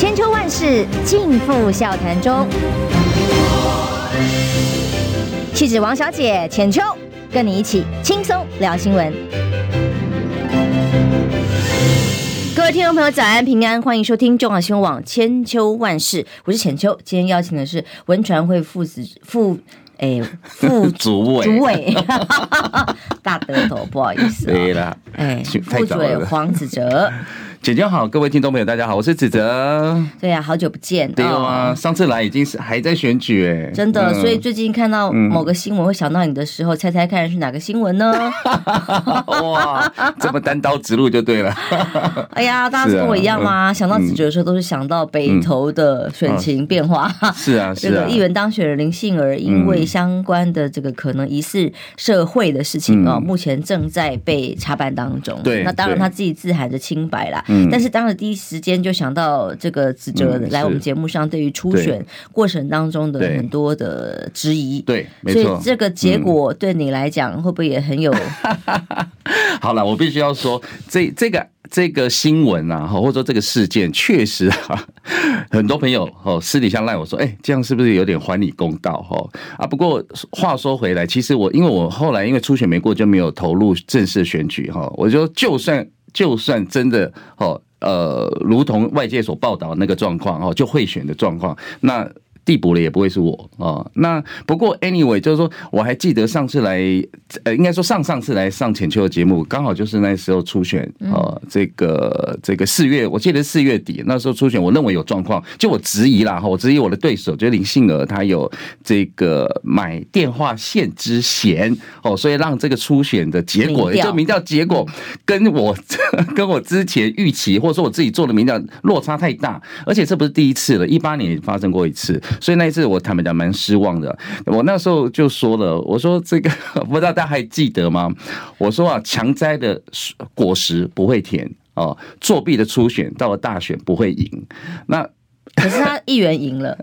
千秋万世尽付笑谈中。气质王小姐浅秋，跟你一起轻松聊新闻。各位听众朋友，早安平安，欢迎收听中广新闻网千秋万世，我是浅秋。今天邀请的是文传会副子副。哎，副 主委，主委，大得头，不好意思。对了，哎，副主委黄子哲。姐姐好，各位听众朋友，大家好，我是子哲。对呀、啊，好久不见。对啊，上次来已经是还在选举哎，真的。所以最近看到某个新闻会想到你的时候，嗯、猜猜看是哪个新闻呢？哇，这么单刀直入就对了。哎呀，大家跟我一样吗？啊、想到子哲的时候，都是想到北投的选情变化。嗯、是啊，是啊。这个议员当选人林杏儿，因为相关的这个可能疑似社会的事情哦、嗯，目前正在被查办当中。对，那当然他自己自喊着清白啦。但是当时第一时间就想到这个子哲来我们节目上，对于初选过程当中的很多的质疑，对，对，所以这个结果对你来讲会不会也很有？好了，我必须要说，这这个这个新闻啊，或者说这个事件，确实啊，很多朋友哦私底下赖我说，哎，这样是不是有点还你公道？哈啊，不过话说回来，其实我因为我后来因为初选没过，就没有投入正式选举哈，我就就算就算真的哦。呃，如同外界所报道那个状况哦，就贿选的状况，那。递补了也不会是我啊。那不过 anyway，就是说我还记得上次来，呃，应该说上上次来上浅秋的节目，刚好就是那时候初选啊。这个这个四月，我记得四月底那时候初选，我认为有状况，就我质疑啦哈，我质疑我的对手，就是林杏儿，他有这个买电话线之嫌哦，所以让这个初选的结果，也就民调结果跟我 跟我之前预期，或者说我自己做的民调落差太大，而且这不是第一次了，一八年也发生过一次。所以那一次我坦白讲蛮失望的，我那时候就说了，我说这个 不知道大家还记得吗？我说啊，强摘的果实不会甜哦，作弊的初选到了大选不会赢，那。可是他议员赢了，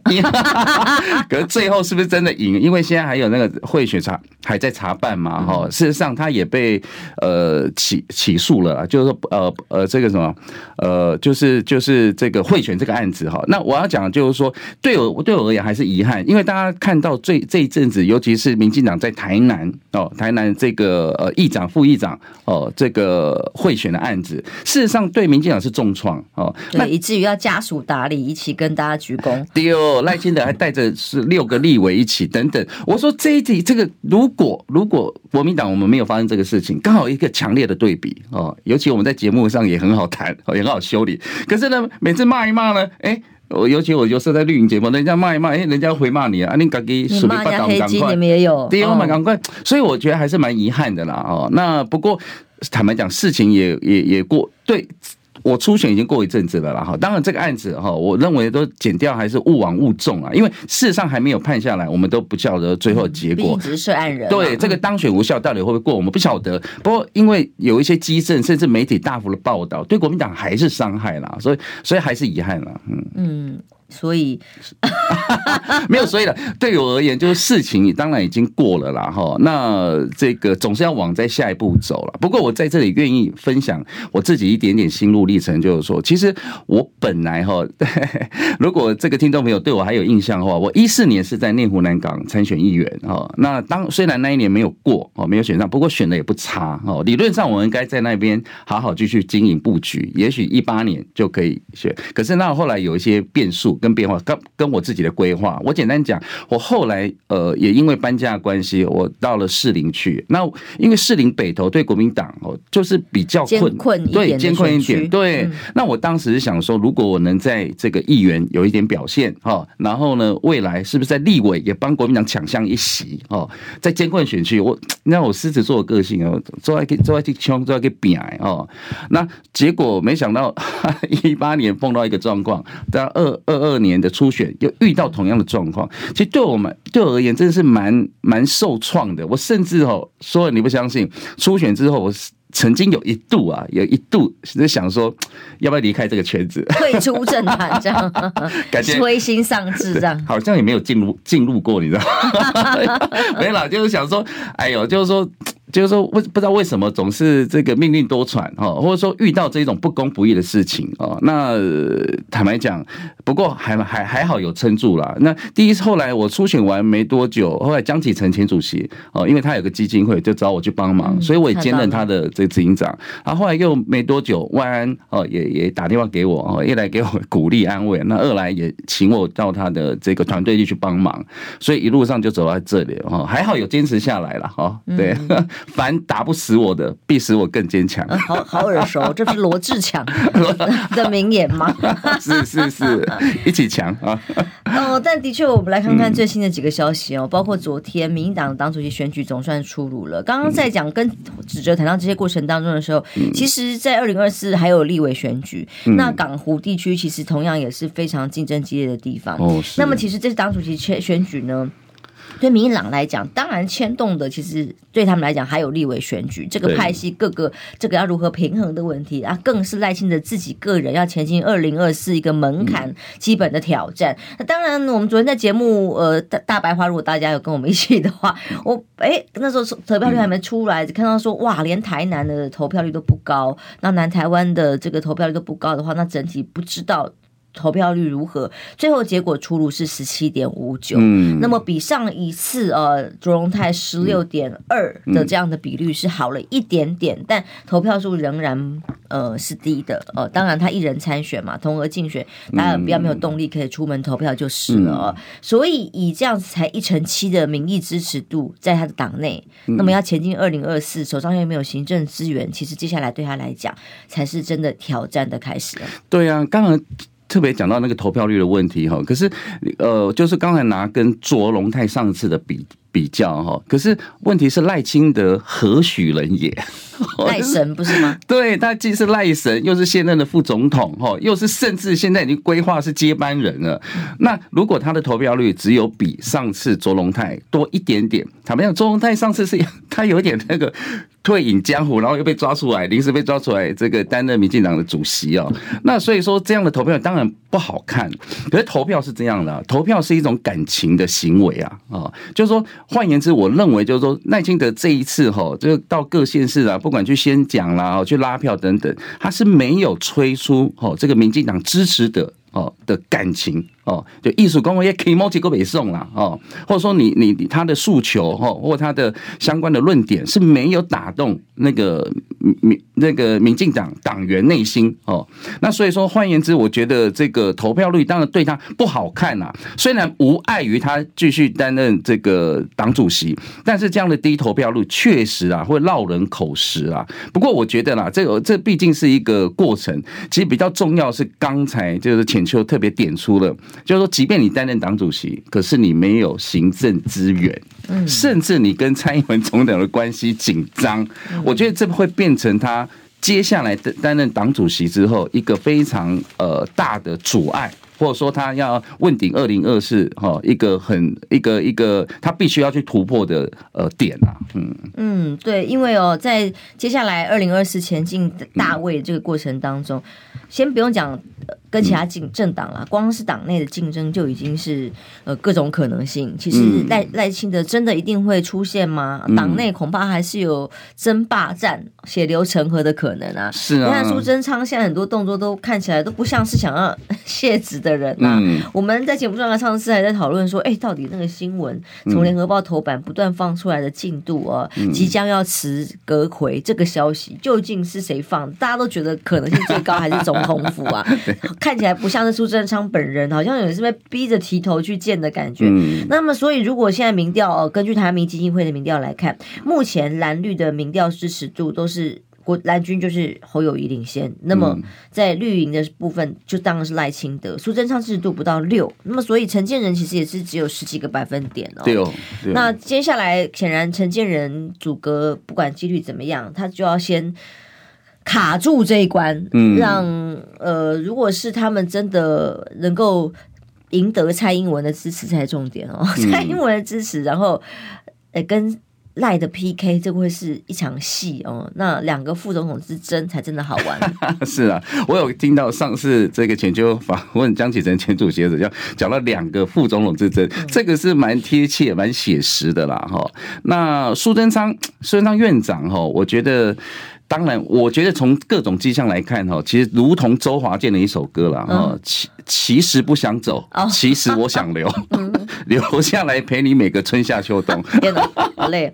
可是最后是不是真的赢？因为现在还有那个贿选查还在查办嘛，哈。事实上他也被呃起起诉了，就是说呃呃这个什么呃就是就是这个贿选这个案子哈。那我要讲就是说，对我对我而言还是遗憾，因为大家看到最这一阵子，尤其是民进党在台南哦，台南这个呃议长副议长哦这个贿选的案子，事实上对民进党是重创哦，那以至于要家属打理一起跟。大家鞠躬。对哦，赖清德还带着是六个立委一起等等。我说这一题这个，如果如果国民党我们没有发生这个事情，刚好一个强烈的对比哦。尤其我们在节目上也很好谈，也很好修理。可是呢，每次骂一骂呢，哎，我尤其我就是在绿营节目，人家骂一骂，哎，人家回骂你啊，你赶紧数你八黑金，你们也有，对我们，赶快。所以我觉得还是蛮遗憾的啦。哦，那不过坦白讲，事情也也也过对。我初选已经过一阵子了啦，哈，当然这个案子哈，我认为都减掉还是勿往勿重啊，因为事实上还没有判下来，我们都不晓得最后的结果。只是涉案人。对，这个当选无效到底会不会过，我们不晓得。不过因为有一些激震，甚至媒体大幅的报道，对国民党还是伤害啦，所以所以还是遗憾啦。嗯嗯。所以 没有所以了。对我而言，就是事情当然已经过了啦，哈。那这个总是要往在下一步走了。不过我在这里愿意分享我自己一点点心路历程，就是说，其实我本来哈，如果这个听众朋友对我还有印象的话，我一四年是在内湖南港参选议员哈。那当虽然那一年没有过哦，没有选上，不过选的也不差哦。理论上我应该在那边好好继续经营布局，也许一八年就可以选。可是那后来有一些变数。跟变化，跟跟我自己的规划，我简单讲，我后来呃也因为搬家的关系，我到了士林去。那因为士林北投对国民党哦，就是比较困，困对艰困一点。对、嗯，那我当时想说，如果我能在这个议员有一点表现哈，然后呢，未来是不是在立委也帮国民党抢下一席哦，在艰困选区，我那我狮子座的个性哦，做爱去做爱去冲，做爱去扁哦。那结果没想到 一八年碰到一个状况，在二二二年的初选又遇到同样的状况，其实对我们对我而言真的是蛮蛮受创的。我甚至哦说了你不相信，初选之后我曾经有一度啊，有一度是想说要不要离开这个圈子，退出政坛这样，感觉 灰心丧志这样，好像也没有进入进入过，你知道吗？没啦，就是想说，哎呦，就是说。就是说为不知道为什么总是这个命运多舛哈，或者说遇到这种不公不义的事情啊。那坦白讲，不过还还还好有撑住了。那第一次后来我初选完没多久，后来江启臣前主席哦，因为他有个基金会，就找我去帮忙，所以我也兼任他的这个执行长。然后后来又没多久，万安哦也也打电话给我哦，一来给我鼓励安慰，那二来也请我到他的这个团队里去帮忙，所以一路上就走到这里哦，还好有坚持下来了哈。对，凡打不死我的，必使我更坚强。好好耳熟，这不是罗志强 的名言吗？是 是是，一起强啊！哦，但的确，我们来看看最新的几个消息哦，包括昨天民进党党主席选举总算出炉了。刚刚在讲跟指哲谈到这些过程当中的时候，其实，在二零二四还有立委选举，那港湖地区其实同样也是非常竞争激烈的地方。哦，那么其实这次党主席选选举呢？对民进党来讲，当然牵动的其实对他们来讲还有立委选举这个派系各个这个要如何平衡的问题啊，更是赖清德自己个人要前进二零二四一个门槛基本的挑战。那当然，我们昨天在节目呃大大白话，如果大家有跟我们一起的话，我哎那时候投票率还没出来，看到说哇，连台南的投票率都不高，那南台湾的这个投票率都不高的话，那整体不知道。投票率如何？最后结果出炉是十七点五九，嗯，那么比上一次呃卓荣泰十六点二的这样的比率是好了一点点，但投票数仍然呃是低的。呃，当然他一人参选嘛，同额竞选，大家比较没有动力可以出门投票就是了。所以以这样子才一成七的民意支持度在他的党内，那么要前进二零二四，手上又没有行政资源，其实接下来对他来讲才是真的挑战的开始。对啊，刚刚。特别讲到那个投票率的问题哈，可是呃，就是刚才拿跟卓龙泰上次的比比较哈，可是问题是赖清德何许人也？赖神不是吗？对，他既是赖神，又是现任的副总统哈，又是甚至现在已经规划是接班人了。那如果他的投票率只有比上次卓龙泰多一点点，坦白讲，卓龙泰上次是 他有点那个。退隐江湖，然后又被抓出来，临时被抓出来，这个担任民进党的主席哦。那所以说，这样的投票当然不好看。可是投票是这样的，投票是一种感情的行为啊啊，就是说，换言之，我认为就是说，赖清德这一次哈，就到各县市啊，不管去宣讲啦，去拉票等等，他是没有催出哦这个民进党支持的哦的感情。哦，就艺术工业可以摸几个北宋了哦，或者说你你他的诉求哈，或他的相关的论点是没有打动那个民那个民进党党员内心哦，那所以说换言之，我觉得这个投票率当然对他不好看呐。虽然无碍于他继续担任这个党主席，但是这样的低投票率确实啊会落人口实啊。不过我觉得啦，这个这毕竟是一个过程，其实比较重要是刚才就是浅秋特别点出了。就是说，即便你担任党主席，可是你没有行政资源，嗯。甚至你跟蔡英文总统的关系紧张，我觉得这会变成他接下来担担任党主席之后一个非常呃大的阻碍。或者说他要问鼎二零二四哈，一个很一个一个他必须要去突破的呃点啊，嗯。嗯，对，因为哦，在接下来二零二四前进大位这个过程当中，嗯、先不用讲跟其他政政党啦，光是党内的竞争就已经是呃各种可能性。其实赖赖清德真的一定会出现吗？党内恐怕还是有争霸战、血流成河的可能啊。是啊，你看苏贞昌现在很多动作都看起来都不像是想要 卸职的。人呐、啊，嗯、我们在节目上上次还在讨论说，哎，到底那个新闻从联合报头版不断放出来的进度啊，嗯、即将要辞阁揆这个消息，究竟是谁放？大家都觉得可能性最高还是总统府啊？看起来不像是苏贞昌本人，好像有是被逼着提头去见的感觉。嗯、那么，所以如果现在民调哦，根据台湾民基金会的民调来看，目前蓝绿的民调支持度都是。国蓝军就是侯友谊领先，那么在绿营的部分就当然是赖清德，苏贞昌支持度不到六，那么所以陈建仁其实也是只有十几个百分点哦。对哦。那接下来显然陈建仁阻隔不管几率怎么样，他就要先卡住这一关，让呃，如果是他们真的能够赢得蔡英文的支持才重点哦，蔡英文的支持，然后呃跟。赖的 PK，这会是一场戏哦。那两个副总统之争才真的好玩。是啊，我有听到上次这个全球访问江启臣前主席的时候，讲了两个副总统之争，嗯、这个是蛮贴切、蛮写实的啦。哈，那苏贞昌，苏贞昌院长哈，我觉得。当然，我觉得从各种迹象来看，哈，其实如同周华健的一首歌了，哈，其其实不想走，其实我想留，留下来陪你每个春夏秋冬。天哪，好累。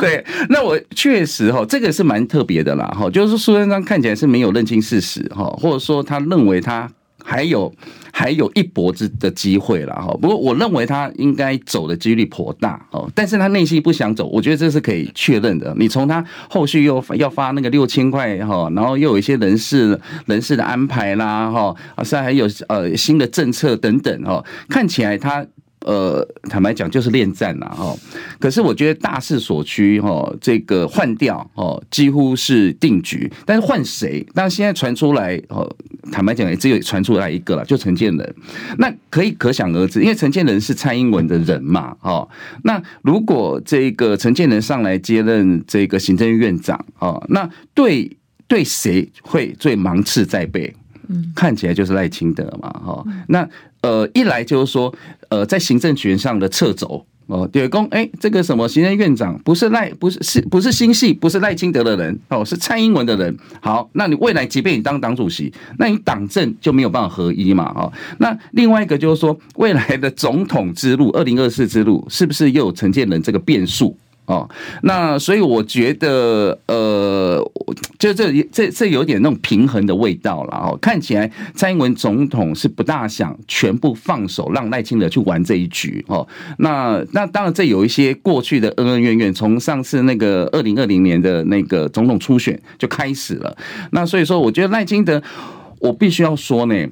对，那我确实哈，这个是蛮特别的啦，哈，就是苏贞昌看起来是没有认清事实，哈，或者说他认为他。还有还有一搏子的机会了哈，不过我认为他应该走的几率颇大哦，但是他内心不想走，我觉得这是可以确认的。你从他后续又要发那个六千块哈，然后又有一些人事人事的安排啦哈，啊，现在还有呃新的政策等等哈，看起来他。呃，坦白讲就是恋战了哈。可是我觉得大势所趋哈，这个换掉哦，几乎是定局。但是换谁？但现在传出来哦，坦白讲也只有传出来一个了，就陈建仁。那可以可想而知，因为陈建仁是蔡英文的人嘛，哦。那如果这个陈建仁上来接任这个行政院院长哦，那对对谁会最芒刺在背？嗯，看起来就是赖清德嘛，哈。那呃，一来就是说，呃，在行政权上的撤走哦，第二公，哎，这个什么行政院长不是赖，不是是不是新系，不是赖清德的人哦，是蔡英文的人。好，那你未来即便你当党主席，那你党政就没有办法合一嘛，哦。那另外一个就是说，未来的总统之路，二零二四之路，是不是又有陈建仁这个变数？哦，那所以我觉得，呃，就这这这有点那种平衡的味道了哦。看起来蔡英文总统是不大想全部放手让赖清德去玩这一局哦。那那当然这有一些过去的恩恩怨怨，从上次那个二零二零年的那个总统初选就开始了。那所以说，我觉得赖清德。我必须要说呢，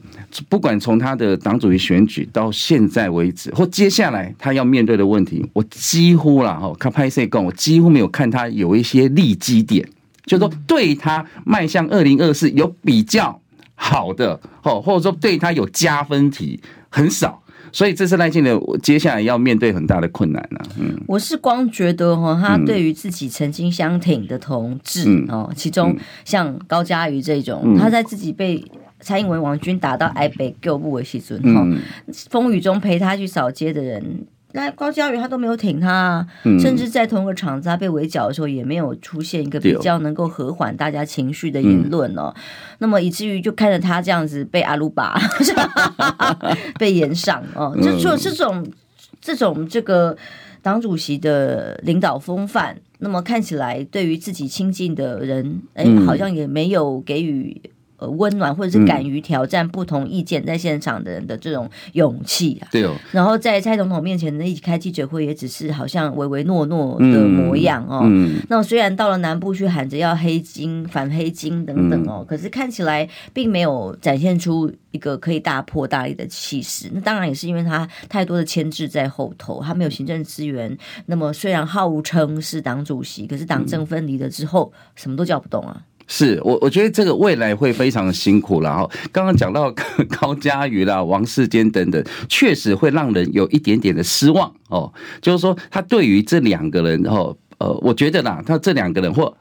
不管从他的党主席选举到现在为止，或接下来他要面对的问题，我几乎啦哈，看拍摄跟，我几乎没有看他有一些利基点，就是说对他迈向二零二四有比较好的哦，或者说对他有加分题很少，所以这次赖清德接下来要面对很大的困难呢。嗯，我是光觉得哈，他对于自己曾经相挺的同志哦，其中像高嘉瑜这种，他在自己被。蔡英文王军打到台北救不为西尊哈，风雨中陪他去扫街的人，那高嘉瑜他都没有挺他，甚至在同一个场子他被围剿的时候，也没有出现一个比较能够和缓大家情绪的言论哦。那么以至于就看着他这样子被阿鲁巴 被延上哦，就说这种这种这个党主席的领导风范，那么看起来对于自己亲近的人，哎，好像也没有给予。呃，温暖或者是敢于挑战不同意见在现场的人的这种勇气啊，对哦。然后在蔡总统面前呢，一起开记者会，也只是好像唯唯诺诺的模样哦。嗯。那虽然到了南部去喊着要黑金、反黑金等等哦，可是看起来并没有展现出一个可以大破大立的气势。那当然也是因为他太多的牵制在后头，他没有行政资源。那么虽然号称是党主席，可是党政分离了之后，什么都叫不动啊。是我，我觉得这个未来会非常的辛苦了哈。刚刚讲到 高嘉瑜啦、王世坚等等，确实会让人有一点点的失望哦。就是说，他对于这两个人哦。呃，我觉得啦，他这两个人或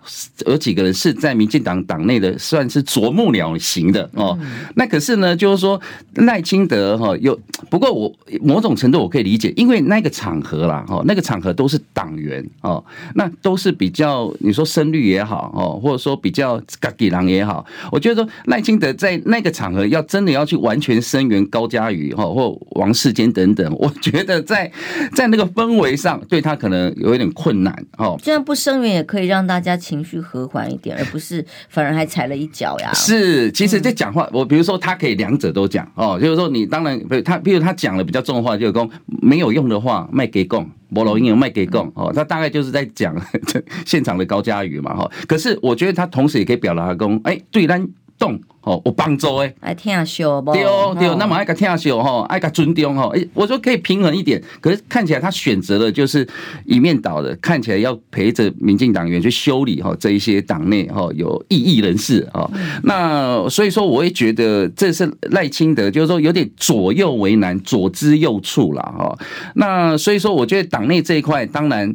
有几个人是在民进党党内的算是啄木鸟型的哦。那可是呢，就是说赖清德哈，有不过我某种程度我可以理解，因为那个场合啦，哈，那个场合都是党员哦，那都是比较你说声律也好哦，或者说比较嘎吉郎也好，我觉得说赖清德在那个场合要真的要去完全声援高嘉瑜哈或王世坚等等，我觉得在在那个氛围上对他可能有一点困难。哦，这样不声援也可以让大家情绪和缓一点，而不是反而还踩了一脚呀。是，其实这讲话，我比如说他可以两者都讲哦，就是说你当然，他比如他讲了比较重的话，就是说没有用的话卖给共，没路用卖给共哦，他大概就是在讲 现场的高嘉瑜嘛哈。可是我觉得他同时也可以表达说，哎，对咱动。哦，有帮助诶，爱听秀不？对哦，对哦，那么爱个听秀哈，爱个尊重哈。诶，我说可以平衡一点，可是看起来他选择的就是一面倒的，看起来要陪着民进党员去修理哈这一些党内哈有异议人士啊。那所以说，我也觉得这是赖清德，就是说有点左右为难，左支右绌了哈。那所以说，我觉得党内这一块，当然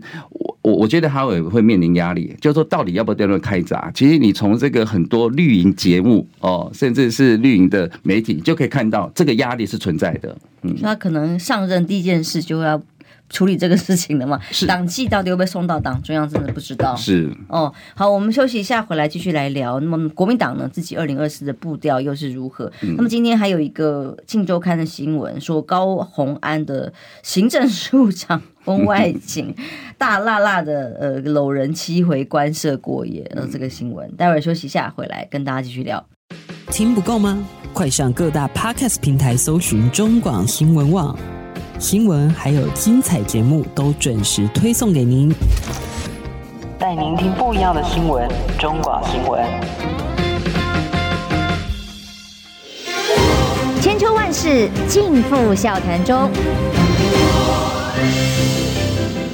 我。我我觉得他会会面临压力，就是说到底要不要对他们开闸？其实你从这个很多绿营节目哦，甚至是绿营的媒体就可以看到，这个压力是存在的。嗯，那可能上任第一件事就要。处理这个事情了嘛？是党纪到底会不会送到党中央？真的不知道。是哦，好，我们休息一下，回来继续来聊。那么国民党呢，自己二零二四的步调又是如何？嗯、那么今天还有一个《镜周刊》的新闻，说高虹安的行政署长婚外 景，大辣辣的呃搂人七回官舍过夜。呃，这个新闻，待会儿休息一下，回来跟大家继续聊。听不够吗？快上各大 Podcast 平台搜寻中广新闻网。新闻还有精彩节目都准时推送给您，带您听不一样的新闻。中广新闻，千秋万世尽付笑谈中。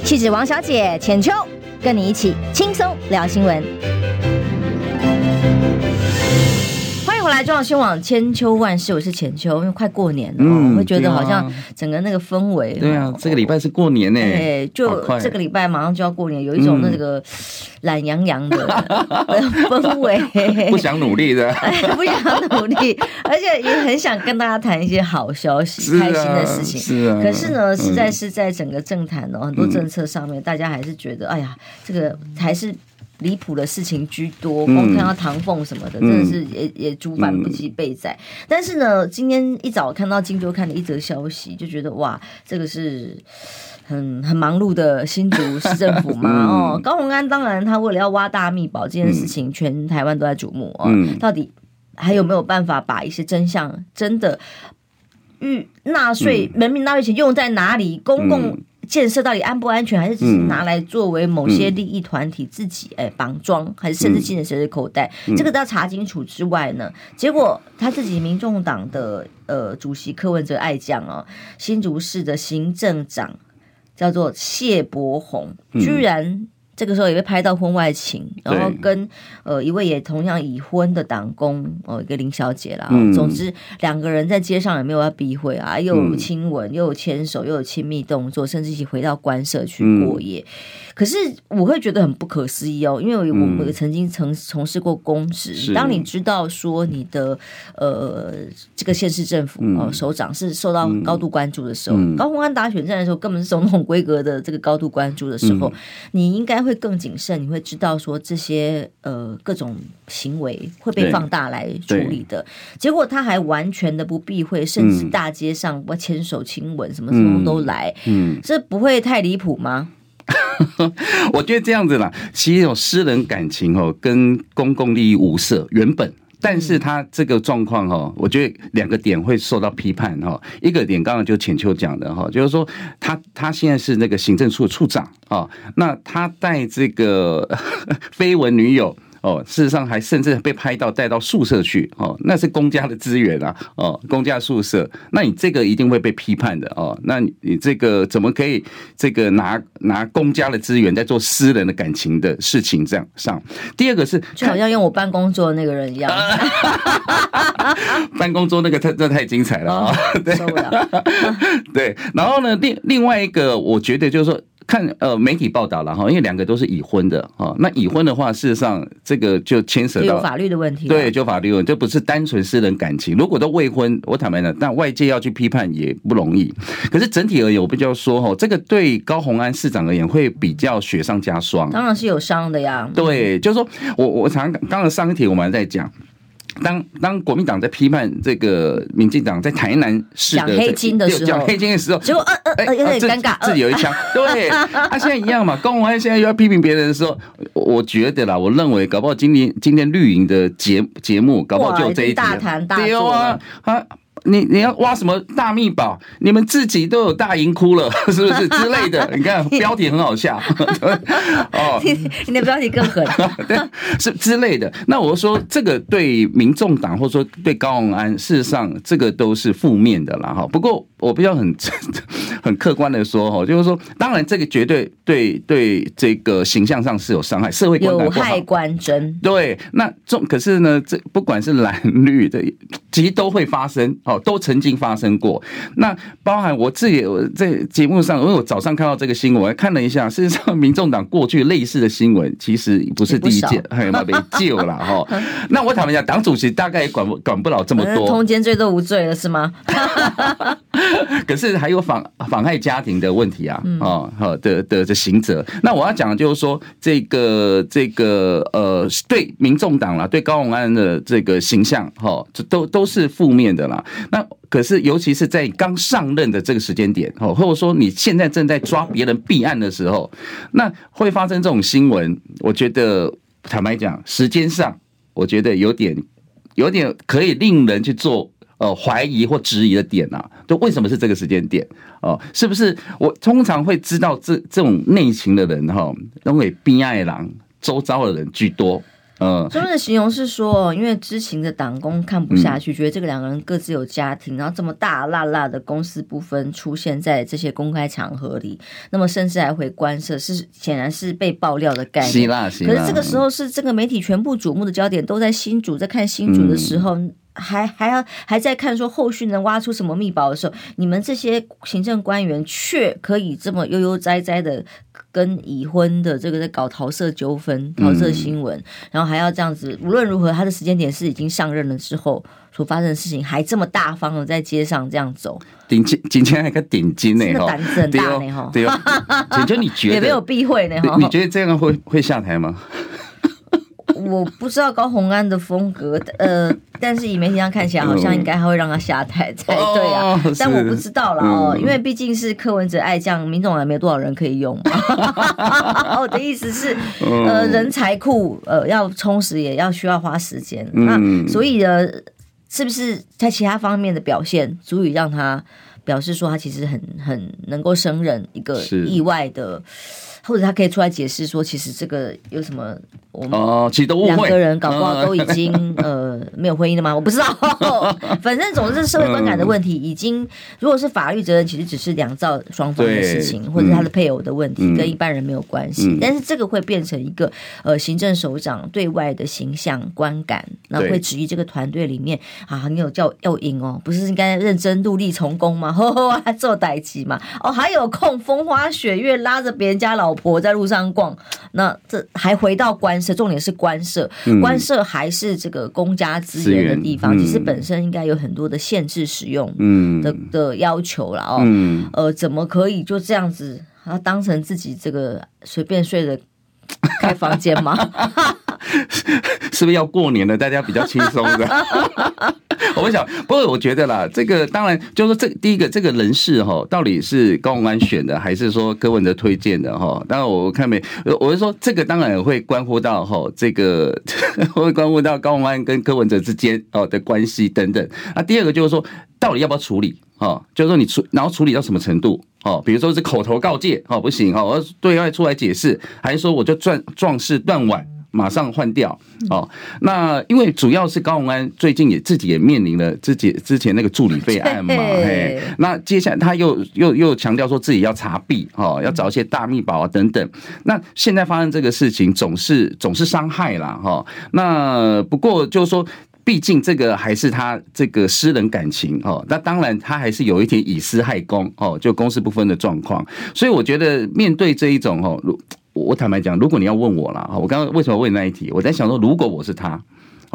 气质王小姐浅秋，跟你一起轻松聊新闻。后来中央新闻网千秋万世，我是浅秋，因为快过年了，嗯、我会觉得好像整个那个氛围。对啊，这个礼拜是过年呢，对，就这个礼拜马上就要过年，有一种那个懒洋洋的 氛围，不想努力的，不想努力，而且也很想跟大家谈一些好消息、啊、开心的事情。是啊，可是呢，实在是在整个政坛哦，很多政策上面，大家还是觉得，哎呀，这个还是。离谱的事情居多，光看到唐凤什么的，嗯、真的是也也诸般不及备载。嗯、但是呢，今天一早看到《镜周刊》的一则消息，就觉得哇，这个是很很忙碌的新竹市政府嘛。嗯、哦，高虹安当然他为了要挖大秘宝这件事情，嗯、全台湾都在瞩目哦。嗯、到底还有没有办法把一些真相真的，与纳税人民纳税钱用在哪里？公共、嗯建设到底安不安全，还是只是拿来作为某些利益团体自己哎绑桩，还是甚至进了谁的口袋？这个都要查清楚之外呢，结果他自己民众党的呃主席柯文哲爱将哦，新竹市的行政长叫做谢伯宏，居然。这个时候也被拍到婚外情，然后跟呃一位也同样已婚的党工哦，一个林小姐啦。嗯、总之两个人在街上也没有要避讳啊，又有亲吻，又有牵手，又有亲密动作，甚至一起回到官舍去过夜。嗯、可是我会觉得很不可思议哦，因为我们曾经曾从事过公职，嗯、当你知道说你的呃这个县市政府哦首长是受到高度关注的时候，嗯、高鸿安打选战的时候根本是总统规格的这个高度关注的时候，嗯、你应该。会更谨慎，你会知道说这些呃各种行为会被放大来处理的。结果他还完全的不避讳，甚至大街上我牵手亲吻，什么什么都来。嗯，这不会太离谱吗？我觉得这样子啦，其实有私人感情哦，跟公共利益无涉，原本。但是他这个状况哈，我觉得两个点会受到批判哈。一个点刚刚就浅秋讲的哈，就是说他他现在是那个行政处的处长啊，那他带这个 绯闻女友。哦，事实上还甚至被拍到带到宿舍去哦，那是公家的资源啊哦，公家宿舍，那你这个一定会被批判的哦。那你这个怎么可以这个拿拿公家的资源在做私人的感情的事情这样上？第二个是就好像用我办公桌那个人一样，办公桌那个太这太精彩了啊！对，受不了。对，然后呢，另另外一个我觉得就是说。看呃媒体报道了哈，因为两个都是已婚的哈，那已婚的话，事实上这个就牵涉到法律的问题，对，就法律问题，这不是单纯私人感情。如果都未婚，我坦白讲，但外界要去批判也不容易。可是整体而言，我比较说哈，这个对高虹安市长而言会比较雪上加霜，当然是有伤的呀。对，就是说我我常刚刚上一题我们还在讲。当当国民党在批判这个民进党在台南市的讲黑金的时候，讲黑金的时候，结果呃呃呃有点尴尬，自己有一枪。对，他 现在一样嘛。高虹安现在又要批评别人的时候，我觉得啦，我认为搞不好今天今天绿营的节节目，搞不好就有这一集大谈大做啊。你你要挖什么大秘宝？你们自己都有大银窟了，是不是之类的？你看标题很好笑哦，你的标题更狠，对，是之类的。那我说这个对民众党或者说对高永安，事实上这个都是负面的啦。哈。不过我比较很 很客观的说哈，就是说，当然这个绝对对对这个形象上是有伤害，社会有害观真。对，那重可是呢，这不管是蓝绿的，其实都会发生。哦，都曾经发生过。那包含我自己我在节目上，因为我早上看到这个新闻，看了一下，事实上，民众党过去类似的新闻其实不是第一件，还有没救了哈。那我坦白讲，党主席大概也管不管不了这么多，通奸罪都无罪了是吗？可是还有妨妨害家庭的问题啊，哦，好的的的刑责。那我要讲的就是说，这个这个呃，对民众党啦，对高虹安的这个形象，哈，这都都是负面的啦。那可是，尤其是在刚上任的这个时间点，哦，或者说你现在正在抓别人弊案的时候，那会发生这种新闻。我觉得，坦白讲，时间上，我觉得有点有点可以令人去做。呃，怀疑或质疑的点啊，就为什么是这个时间点？哦，是不是我通常会知道这这种内情的人哈，因为边爱郎周遭的人居多。嗯，他们的形容是说，因为知情的党工看不下去，觉得这个两个人各自有家庭，然后这么大辣辣的公私不分出现在这些公开场合里，那么甚至还会关涉，是显然是被爆料的概念。希腊，希腊。可是这个时候是这个媒体全部瞩目的焦点都在新主，在看新主的时候。嗯还还要还在看说后续能挖出什么秘宝的时候，你们这些行政官员却可以这么悠悠哉哉的跟已婚的这个在搞桃色纠纷、桃色新闻，然后还要这样子。无论如何，他的时间点是已经上任了之后所发生的事情，还这么大方的在街上这样走。顶金今天还个顶金呢，胆子很大呢哈。对哦，姐姐你觉得也没有避讳呢哈？你觉得这样会会下台吗？我不知道高洪安的风格，呃，但是以媒体上看起来，好像应该还会让他下台才对啊。但我不知道了哦，因为毕竟是柯文哲爱将，民众也没有多少人可以用嘛。我的意思是，呃，人才库呃要充实，也要需要花时间。那所以呢，是不是在其他方面的表现，足以让他表示说他其实很很能够胜任一个意外的？或者他可以出来解释说，其实这个有什么？我们两个人搞不好都已经 呃没有婚姻了吗？我不知道。反正总之是社会观感的问题，已经如果是法律责任，其实只是两造双方的事情，或者他的配偶的问题，跟一般人没有关系。但是这个会变成一个呃行政首长对外的形象观感，那会质疑这个团队里面啊，你有叫要赢哦，不是应该认真努力从工吗？呵呵，还做代级嘛？哦，还有空风花雪月拉着别人家老。我在路上逛，那这还回到官舍，重点是官舍，官舍还是这个公家资源的地方，其实本身应该有很多的限制使用的的要求了哦。呃，怎么可以就这样子，啊，当成自己这个随便睡的开房间吗？是不是要过年了？大家比较轻松的。我想，不过我觉得啦，这个当然就是说，这第一个这个人事哈，到底是高虹安选的，还是说柯文哲推荐的哈？当然我看没，我是说这个当然会关乎到哈，这个 会关乎到高虹安跟柯文哲之间哦的关系等等。那第二个就是说，到底要不要处理哈？就是说你处，然后处理到什么程度？哦，比如说是口头告诫哦，不行哦，我要对外出来解释，还是说我就壮壮士断腕？马上换掉哦，那因为主要是高虹安最近也自己也面临了自己之前那个助理费案嘛，嘿，那接下来他又又又强调说自己要查弊哦，要找一些大秘宝啊等等。那现在发生这个事情，总是总是伤害啦哈。那不过就是说，毕竟这个还是他这个私人感情哦。那当然他还是有一点以私害公哦，就公私不分的状况。所以我觉得面对这一种哦，我坦白讲，如果你要问我了，我刚刚为什么问那一题？我在想说，如果我是他，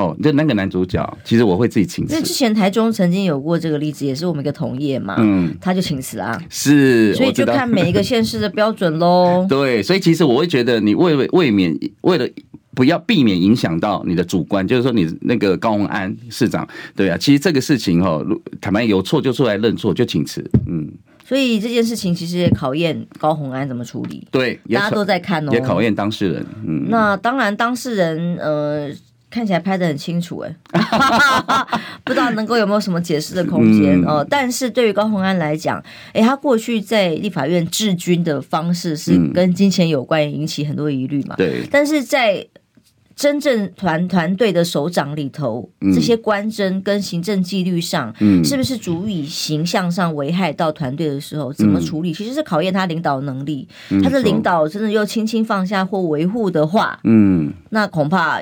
哦，就那个男主角，其实我会自己请辞。因为之前台中曾经有过这个例子，也是我们一个同业嘛，嗯，他就请辞啊，是，所以就看每一个县市的标准喽。对，所以其实我会觉得，你为为免为了不要避免影响到你的主观，就是说你那个高鸿安市长，对啊，其实这个事情哈，坦白有错就出来认错，就请辞，嗯。所以这件事情其实也考验高虹安怎么处理。对，大家都在看哦。也考验当事人。嗯，那当然，当事人呃看起来拍的很清楚，哎，不知道能够有没有什么解释的空间哦。但是对于高鸿安来讲，哎，他过去在立法院治军的方式是跟金钱有关，引起很多疑虑嘛。对，但是在真正团团队的首长里头，这些官箴跟行政纪律上，是不是足以形象上危害到团队的时候，怎么处理？其实是考验他领导能力。他的领导真的又轻轻放下或维护的话，嗯，那恐怕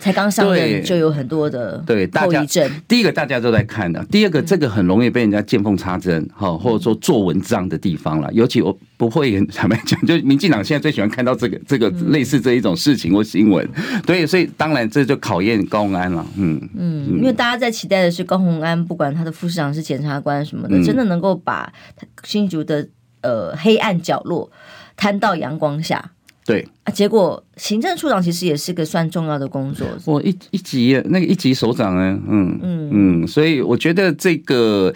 才刚上任就有很多的对后遗症。第一个大家都在看的，第二个这个很容易被人家见缝插针，哈，或者说做文章的地方了。尤其我不会坦白讲，就民进党现在最喜欢看到这个这个类似这一种事情或新闻，对，所以当然这就考验高虹安了，嗯嗯，因为大家在期待的是高虹安，不管他的副市长是检察官什么的，真的能够把新竹的呃黑暗角落摊到阳光下。对啊，结果行政处长其实也是个算重要的工作。我一一级那个一级首长呢，嗯嗯嗯，所以我觉得这个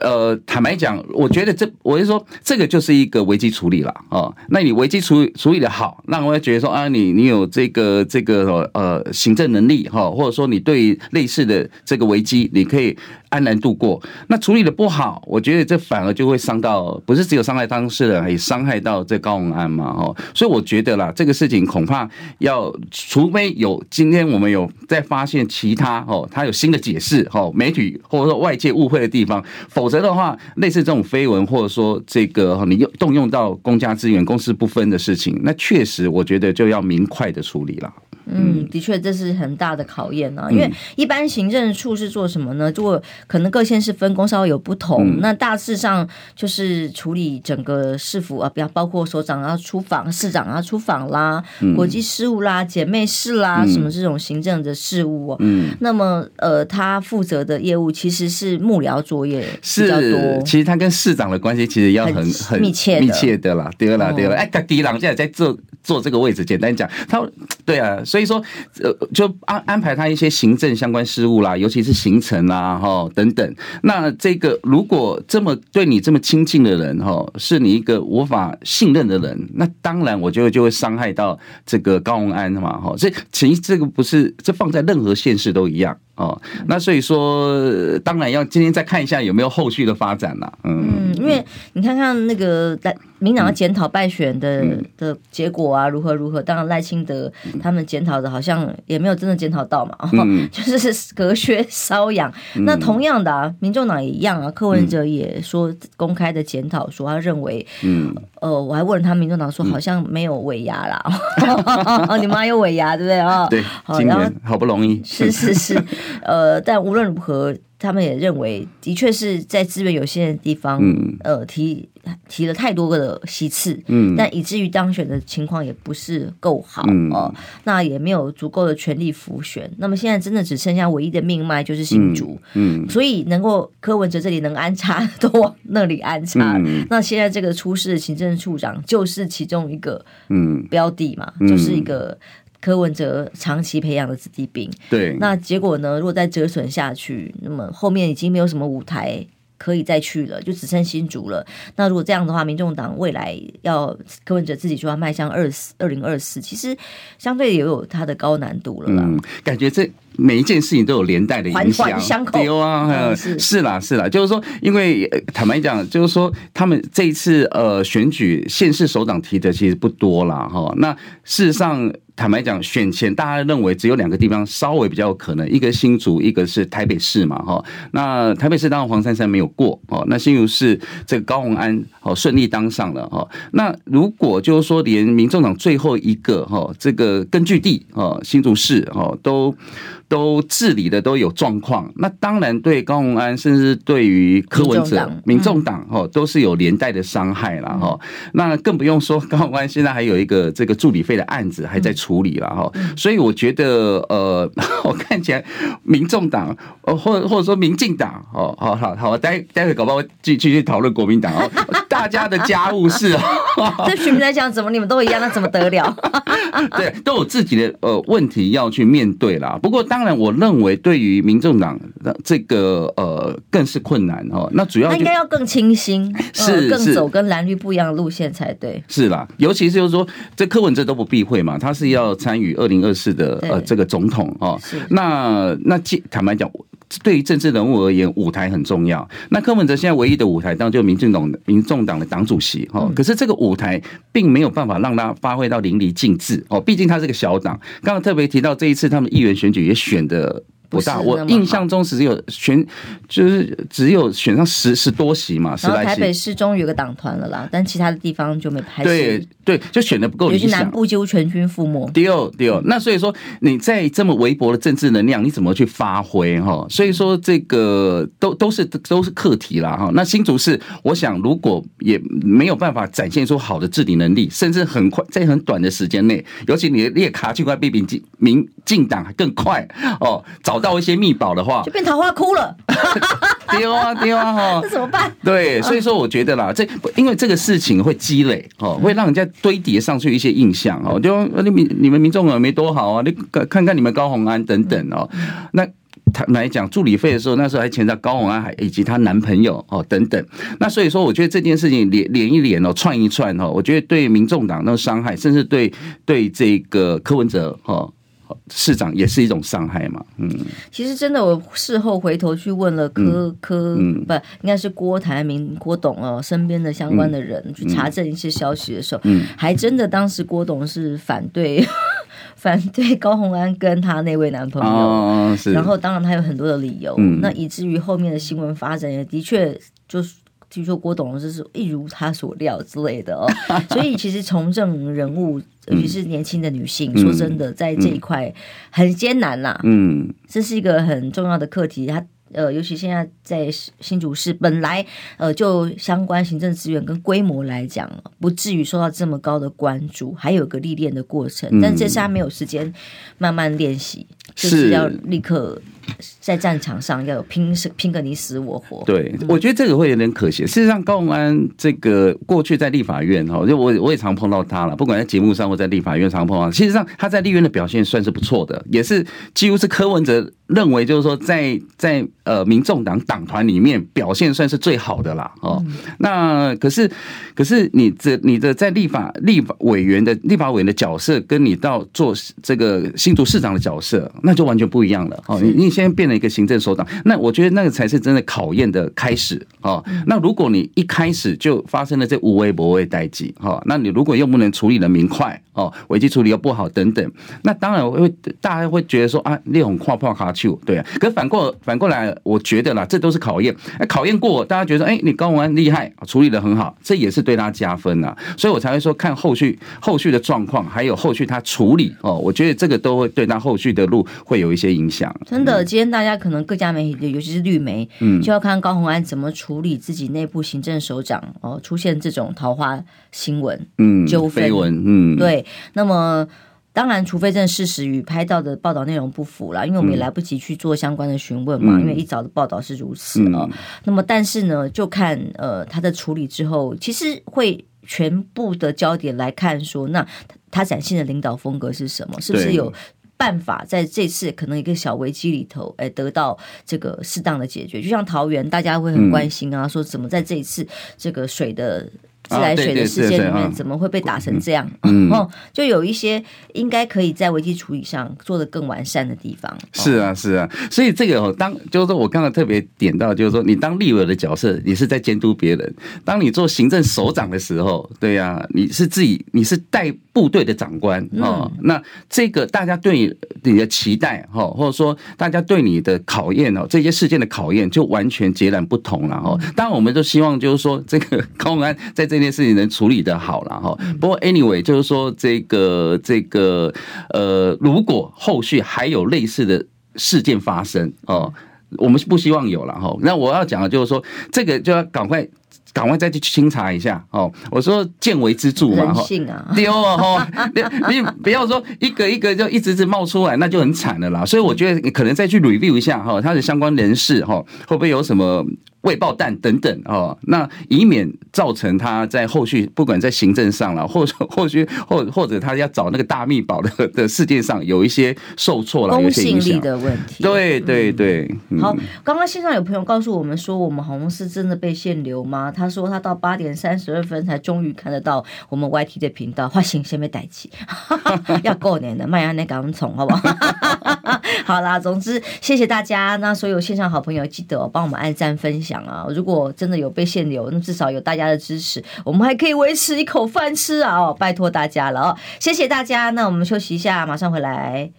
呃，坦白讲，我觉得这我是说这个就是一个危机处理了哦。那你危机处理处理的好，那我也觉得说啊，你你有这个这个呃行政能力哈，或者说你对类似的这个危机，你可以。安然度过，那处理的不好，我觉得这反而就会伤到，不是只有伤害当事人，也伤害到这高虹安嘛，哦，所以我觉得啦，这个事情恐怕要，除非有今天我们有在发现其他哦，他有新的解释，哦，媒体或者说外界误会的地方，否则的话，类似这种绯闻或者说这个你用动用到公家资源、公私不分的事情，那确实我觉得就要明快的处理了。嗯，的确，这是很大的考验啊。因为一般行政处是做什么呢？如果可能各县市分工稍微有不同，那大致上就是处理整个市府啊，比方包括首长要出访、市长要出访啦、国际事务啦、姐妹市啦，什么这种行政的事务。嗯，那么呃，他负责的业务其实是幕僚作业比较多。其实他跟市长的关系其实要很很密切密切的啦，对了对了。哎，第一郎现在在做。坐这个位置，简单讲，他对啊，所以所以说，呃，就安安排他一些行政相关事务啦，尤其是行程啦，哈等等。那这个如果这么对你这么亲近的人，哈，是你一个无法信任的人，那当然我觉得就会伤害到这个高宏安嘛，哈。这其实这个不是，这放在任何现实都一样。哦，那所以说，当然要今天再看一下有没有后续的发展了。嗯，因为你看看那个赖民党的检讨败选的的结果啊，如何如何？当然赖清德他们检讨的，好像也没有真的检讨到嘛，就是隔靴搔痒。那同样的啊，民众党也一样啊。柯文哲也说公开的检讨，说他认为，嗯，呃，我还问了他，民众党说好像没有尾牙啦。你妈有尾牙对不对啊？对，今年好不容易，是是是。呃，但无论如何，他们也认为，的确是在资源有限的地方，嗯、呃，提提了太多个的席次，嗯，但以至于当选的情况也不是够好哦、那也没有足够的权力辅选。那么现在真的只剩下唯一的命脉就是新竹，嗯，嗯，所以能够柯文哲这里能安插 都往那里安插。嗯、那现在这个出事的行政处长就是其中一个，嗯，标的嘛，嗯、就是一个。柯文哲长期培养的子弟兵，对，那结果呢？如果再折损下去，那么后面已经没有什么舞台可以再去了，就只剩新竹了。那如果这样的话，民众党未来要柯文哲自己就要迈向二四二零二四，其实相对也有它的高难度了啦。嗯，感觉这。每一件事情都有连带的影响。对啊，是是啦，是啦，就是说，因为坦白讲，就是说，他们这一次呃选举县市首长提的其实不多啦。哈。那事实上，坦白讲，选前大家认为只有两个地方稍微比较有可能，一个新竹，一个是台北市嘛。哈，那台北市当然黄珊珊没有过哦，那新竹市这个高鸿安哦顺利当上了哈。那如果就是说，连民众党最后一个哈这个根据地哦新竹市哦都。都治理的都有状况，那当然对高虹安，甚至对于柯文哲、民众党。哦，都是有连带的伤害了哈。那更不用说高虹安现在还有一个这个助理费的案子还在处理了哈。所以我觉得呃，我看起来民众党哦，或或者说民进党哦，好好好，待待会搞不好继继续讨论国民党哦，大家的家务事啊。对选民来讲，怎么你们都一样，那怎么得了？对，都有自己的呃问题要去面对啦。不过当然，我认为对于民众党的这个呃更是困难哦。那主要他应该要更清新，是更走跟蓝绿不一样的路线才对。是啦，尤其是就是说，这柯文哲都不避讳嘛，他是要参与二零二四的呃这个总统哦。那那坦白讲。对于政治人物而言，舞台很重要。那柯文哲现在唯一的舞台，当然就民进党、民众党的党主席哈。可是这个舞台并没有办法让他发挥到淋漓尽致哦。毕竟他是个小党。刚刚特别提到这一次他们议员选举也选的。不大。我印象中只有选，就是只有选上十十多席嘛。然后台北市终于有个党团了啦，但其他的地方就没拍。对对，就选的不够理想。尤其南部几乎全军覆没。对哦对哦，那所以说你在这么微薄的政治能量，你怎么去发挥哈？所以说这个都都是都是课题啦哈。那新竹市，我想如果也没有办法展现出好的治理能力，甚至很快在很短的时间内，尤其你的列卡就快比民进民进党更快哦，找到一些密宝的话，就变桃花窟了。丢啊丢啊哈，那怎么办？对，所以说我觉得啦，这因为这个事情会积累哦，会让人家堆叠上去一些印象哦，就你民你们民众也没多好啊，你看看你们高红安等等哦，那。他来讲助理费的时候，那时候还牵到高虹安，还以及她男朋友哦等等。那所以说，我觉得这件事情连连一连哦，串一串哦，我觉得对民众党那个伤害，甚至对对这个柯文哲哦市长也是一种伤害嘛。嗯，其实真的，我事后回头去问了柯柯，嗯，不应该是郭台铭郭董哦身边的相关的人去查证一些消息的时候，嗯，还真的当时郭董是反对。反对高虹安跟她那位男朋友，哦、然后当然他有很多的理由，嗯、那以至于后面的新闻发展也的确就是据说郭董就是一如他所料之类的哦，所以其实从政人物，尤其是年轻的女性，嗯、说真的，在这一块很艰难啦，嗯，这是一个很重要的课题，他。呃，尤其现在在新竹市，本来呃就相关行政资源跟规模来讲，不至于受到这么高的关注，还有个历练的过程。但这次他没有时间慢慢练习，就是要立刻。在战场上要有拼死拼个你死我活，对，我觉得这个会有点可惜。事实上，高鸿安这个过去在立法院哈，就我我也常碰到他了，不管在节目上或在立法院常碰到。其实上他在立院的表现算是不错的，也是几乎是柯文哲认为就是说在在呃民众党党团里面表现算是最好的啦。哦，那可是可是你这你的在立法立法委员的立法委员的角色，跟你到做这个新竹市长的角色，那就完全不一样了。哦，你你。现在变了一个行政首长，那我觉得那个才是真的考验的开始哦。那如果你一开始就发生了这无微不微代际哈，那你如果又不能处理的明快哦，危机处理又不好等等，那当然会大家会觉得说啊，那种跨跨卡丘对啊。可是反过反过来，我觉得啦，这都是考验。哎，考验过，大家觉得哎，你高虹安厉害，处理的很好，这也是对他加分呐。所以我才会说看后续后续的状况，还有后续他处理哦，我觉得这个都会对他后续的路会有一些影响。真的。今天大家可能各家媒体，尤其是绿媒，嗯，就要看高红安怎么处理自己内部行政首长哦出现这种桃花新闻，嗯，纠纷，嗯，对。那么当然，除非真的事实与拍到的报道内容不符啦，因为我们也来不及去做相关的询问嘛，嗯、因为一早的报道是如此啊。嗯、那么，但是呢，就看呃他的处理之后，其实会全部的焦点来看说，那他展现的领导风格是什么？是不是有？办法在这次可能一个小危机里头，哎，得到这个适当的解决。就像桃园，大家会很关心啊，说怎么在这一次这个水的。自来水的事件里面怎么会被打成这样？嗯，哦，就有一些应该可以在危机处理上做的更完善的地方。是啊，是啊，所以这个哦，当就是说我刚才特别点到，就是说你当立委的角色，你是在监督别人；当你做行政首长的时候，对呀、啊，你是自己，你是带部队的长官哦。嗯、那这个大家对你你的期待哈，或者说大家对你的考验哦，这些事件的考验就完全截然不同了哦。当然，我们都希望就是说这个高虹安在这。这件事情能处理的好了哈，不过 anyway 就是说这个这个呃，如果后续还有类似的事件发生哦，我们是不希望有了哈。那我要讲的就是说，这个就要赶快赶快再去清查一下哦。我说见微知著嘛哈，丢啊哈，你你不要说一个一个就一直直冒出来，那就很惨了啦。所以我觉得你可能再去 review 一下哈，他的相关人士哈，会不会有什么？未爆弹等等哦，那以免造成他在后续不管在行政上了，或者后续或或者他要找那个大密宝的的事件上有一些受挫了，公信力的问题。对对对。好，刚刚线上有朋友告诉我们说，我们好像是真的被限流吗？他说他到八点三十二分才终于看得到我们 YT 的频道，发行先被逮起，要过年了，麦芽那赶宠好不好？好啦，总之谢谢大家。那所有线上好朋友记得帮我们按赞分享啊！如果真的有被限流，那至少有大家的支持，我们还可以维持一口饭吃啊！哦，拜托大家了哦，谢谢大家。那我们休息一下，马上回来。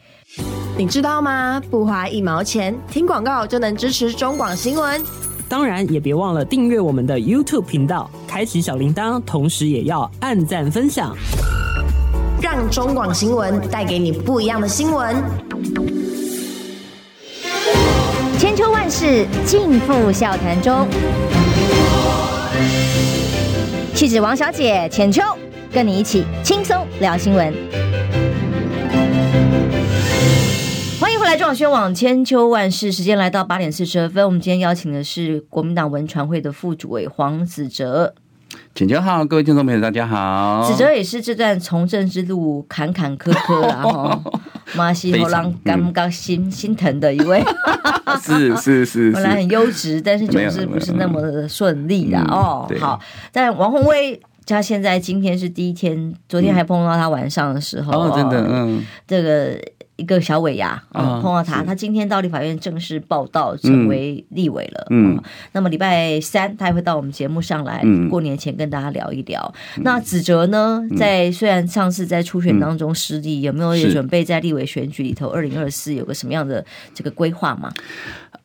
你知道吗？不花一毛钱，听广告就能支持中广新闻。当然，也别忘了订阅我们的 YouTube 频道，开启小铃铛，同时也要按赞分享，让中广新闻带给你不一样的新闻。万事尽付笑谈中，气质王小姐浅秋，跟你一起轻松聊新闻。欢迎回来，中广新闻网千秋万事，时间来到八点四十二分。我们今天邀请的是国民党文传会的副主委黄子哲。浅秋好，各位听众朋友，大家好。子哲也是这段从政之路坎坎坷坷，然后马西后浪刚刚心心疼的一位。是是是，本来很优质，但是总是不是那么的顺利的哦。好，但王宏威他现在今天是第一天，昨天还碰到他晚上的时候，哦，真的，嗯，这个。一个小尾牙啊，碰到他，他今天到立法院正式报道，成为立委了。嗯，那么礼拜三他也会到我们节目上来，过年前跟大家聊一聊。那子哲呢，在虽然上次在初选当中失利，有没有也准备在立委选举里头二零二四有个什么样的这个规划吗？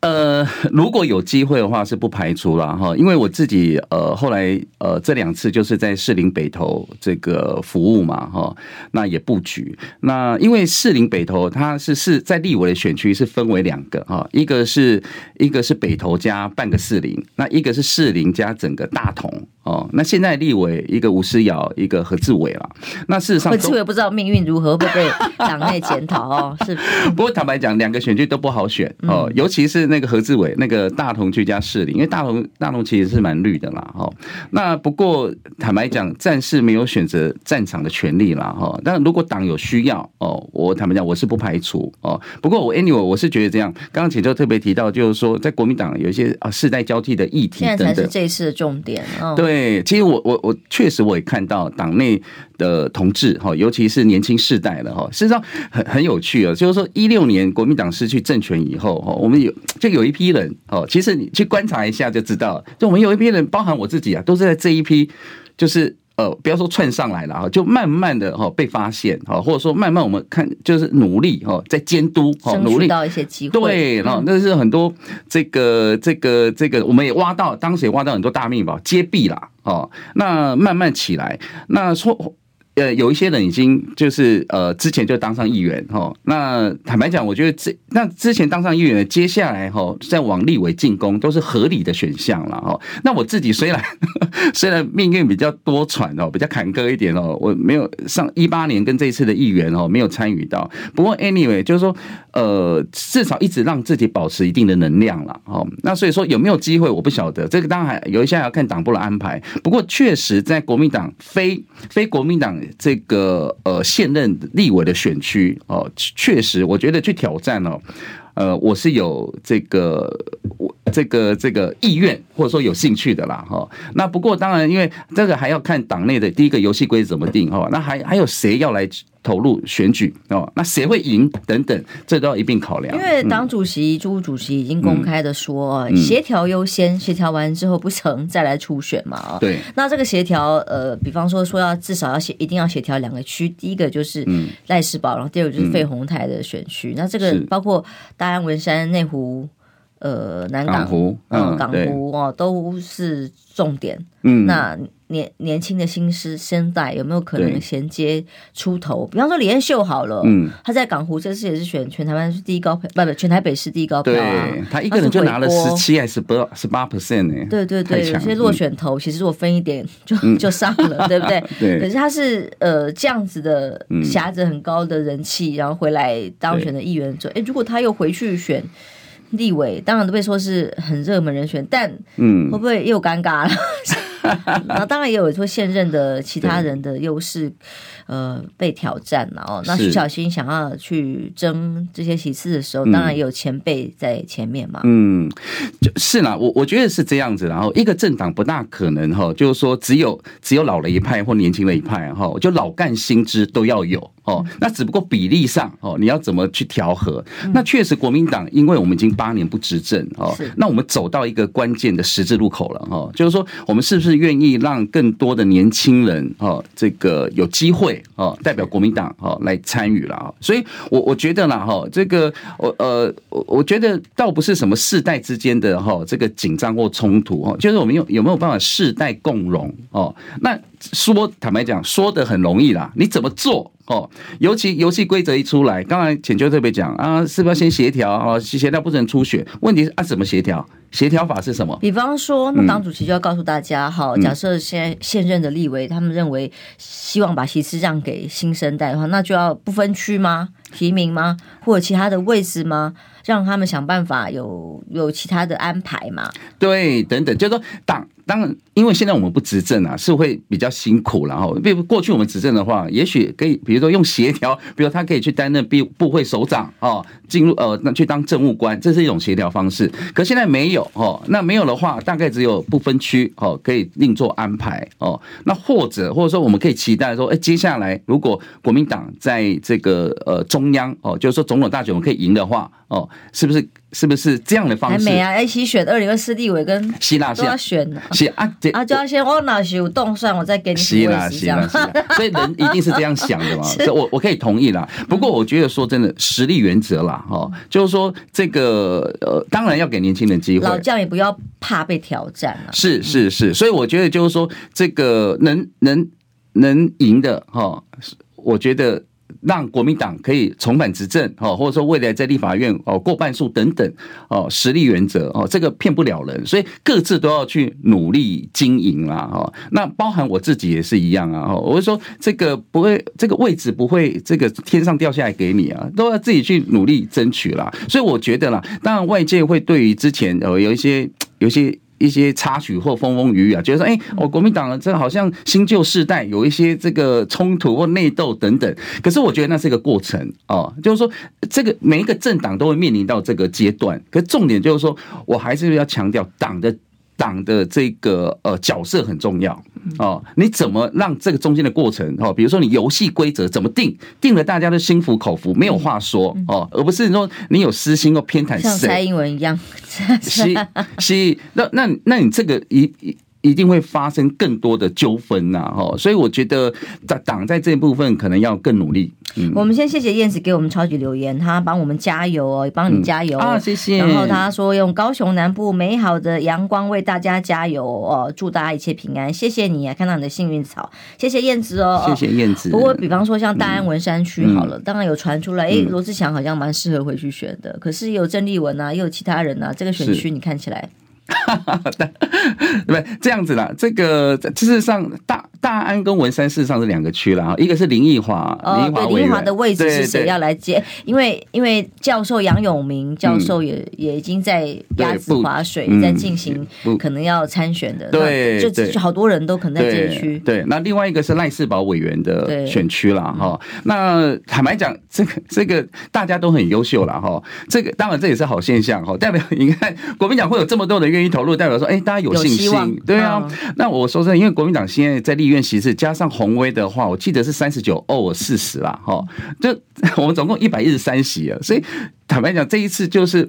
呃，如果有机会的话，是不排除了哈，因为我自己呃后来呃这两次就是在士林北投这个服务嘛哈，那也布局。那因为士林北投它是是在立委的选区是分为两个哈，一个是一个是北投加半个士林，那一个是士林加整个大同。哦，那现在立委一个吴思瑶，一个何志伟了。那事实上，何志伟不知道命运如何，会被党内检讨哦。是，不过坦白讲，两个选区都不好选哦，尤其是那个何志伟，那个大同居家士林，因为大同大同其实是蛮绿的啦。哈，那不过坦白讲，战士没有选择战场的权利啦。哈，但如果党有需要哦，我坦白讲，我是不排除哦。不过我 anyway，我是觉得这样。刚刚浅秋特别提到，就是说在国民党有一些啊世代交替的议题等等，现在才是这一次的重点。对。对，其实我我我确实我也看到党内的同志哈，尤其是年轻世代的哈，事实上很很有趣啊。就是说，一六年国民党失去政权以后哈，我们有就有一批人哦，其实你去观察一下就知道，就我们有一批人，包含我自己啊，都是在这一批，就是。呃，不要说窜上来了哈，就慢慢的哈被发现哈，或者说慢慢我们看就是努力哈，在监督哈，努力到一些机会，对，然后那是很多这个这个这个，我们也挖到，当时也挖到很多大秘宝，揭弊了哦，那慢慢起来，那说。呃，有一些人已经就是呃，之前就当上议员哈。那坦白讲，我觉得这那之前当上议员，接下来哈再往立委进攻都是合理的选项了哈。那我自己虽然 虽然命运比较多舛哦，比较坎坷一点哦，我没有上一八年跟这一次的议员哦没有参与到。不过 anyway 就是说呃，至少一直让自己保持一定的能量了哦。那所以说有没有机会我不晓得，这个当然有一些要看党部的安排。不过确实在国民党非非国民党。这个呃现任立委的选区哦，确实我觉得去挑战哦，呃，我是有这个我这个这个意愿或者说有兴趣的啦哈。那不过当然，因为这个还要看党内的第一个游戏规则怎么定哈。那还还有谁要来？投入选举哦，那谁会赢等等，这都要一并考量。因为党主席朱主席已经公开的说，协调优先，协调完之后不成再来初选嘛。对。那这个协调，呃，比方说说要至少要协，一定要协调两个区，第一个就是赖士葆，然后第二个就是费鸿泰的选区。那这个包括大安、文山、内湖、呃南港湖、嗯港湖哦，都是重点。嗯。那。年年轻的新师生代有没有可能衔接出头？比方说李彦秀好了，嗯，他在港湖这次也是选全台湾第一高票，不不，全台北市第一高票啊。他一个人就拿了十七还是八十八 percent 呢？对对对，有些落选头其实我分一点就就上了，对不对？对。可是他是呃这样子的，挟着很高的人气，然后回来当选的议员之后，哎，如果他又回去选立委，当然都被说是很热门人选，但嗯，会不会又尴尬了？那当然也有说现任的其他人的优势，呃，被挑战了哦。那徐小新想要去争这些席次的时候，当然也有前辈在前面嘛。嗯，就是啦，我我觉得是这样子。然后一个政党不大可能哈，就是说只有只有老了一派或年轻的一派哈，就老干新知都要有哦。那只不过比例上哦，你要怎么去调和？那确实国民党，因为我们已经八年不执政哦，那我们走到一个关键的十字路口了哈，就是说我们是不是愿意让更多的年轻人哦，这个有机会哦，代表国民党哦来参与了？所以我我觉得啦哈，这个我呃我我觉得倒不是什么世代之间的哈这个紧张或冲突哦，就是我们有有没有办法世代共荣哦？那说坦白讲，说的很容易啦，你怎么做？哦，尤其游戏规则一出来，刚才浅秋特别讲啊，是不是要先协调啊？协调不能出血，问题是啊，怎么协调？协调法是什么？比方说，那党主席就要告诉大家，好，假设现现任的立委他们认为希望把席次让给新生代的话，那就要不分区吗？提名吗？或者其他的位置吗？让他们想办法有有其他的安排嘛？对，等等，就是说党当然，因为现在我们不执政啊，是会比较辛苦。然后，比如过去我们执政的话，也许可以，比如说用协调，比如他可以去担任部部会首长哦，进入呃那去当政务官，这是一种协调方式。可现在没有哦，那没有的话，大概只有不分区哦，可以另做安排哦。那或者或者说，我们可以期待说，哎，接下来如果国民党在这个呃中央哦，就是说总统大选我们可以赢的话。哦，是不是是不是这样的方式？还没啊，一起选二零二四立委跟希腊都要选的。是啊，啊就要先我哪有动算，我再给你希腊希腊，所以人一定是这样想的嘛。所以我我可以同意啦。不过我觉得说真的，实力原则啦，哈，就是说这个呃，当然要给年轻人机会，老将也不要怕被挑战啊。是是是，所以我觉得就是说这个能能能赢的哈，我觉得。让国民党可以重返执政，哦，或者说未来在立法院哦过半数等等，哦，实力原则哦，这个骗不了人，所以各自都要去努力经营啦，哦，那包含我自己也是一样啊，我会说这个不会，这个位置不会这个天上掉下来给你啊，都要自己去努力争取啦。所以我觉得啦，当然外界会对于之前呃有一些有一些。一些插曲或风风雨雨啊，觉得说，哎，我国民党这好像新旧世代有一些这个冲突或内斗等等。可是我觉得那是一个过程哦，就是说，这个每一个政党都会面临到这个阶段。可是重点就是说，我还是要强调党的。党的这个呃角色很重要哦，你怎么让这个中间的过程哦，比如说你游戏规则怎么定，定了大家都心服口服，没有话说哦，而不是说你有私心或偏袒谁，像蔡英文一样，是是，那那那你这个一一。一定会发生更多的纠纷呐，哈，所以我觉得在党在这部分可能要更努力。嗯，我们先谢谢燕子给我们超级留言，他帮我们加油哦，也帮你加油啊，谢谢。然后他说用高雄南部美好的阳光为大家加油哦，祝大家一切平安，谢谢你啊，看到你的幸运草，谢谢燕子哦，谢谢燕子。不过比方说像大安文山区好了，当然有传出来，哎，罗志祥好像蛮适合回去选的，可是也有郑丽文啊，也有其他人啊，这个选区你看起来。哈哈，对，这样子啦。这个事实上，大大安跟文山事实上是两个区啦。一个是林奕华，林奕华，林奕华的位置是谁要来接？因为因为教授杨永明教授也也已经在鸭子划水，在进行可能要参选的。对，就好多人都可能在这一区。对，那另外一个是赖世宝委员的选区啦。哈，那坦白讲，这个这个大家都很优秀了哈。这个当然这也是好现象哈，代表你看国民党会有这么多的愿意投入代表说，哎，大家有信心，对啊。那我说真的，因为国民党现在在立院席次加上红威的话，我记得是三十九哦四十啦，哈，就我们总共一百一十三席啊。所以坦白讲，这一次就是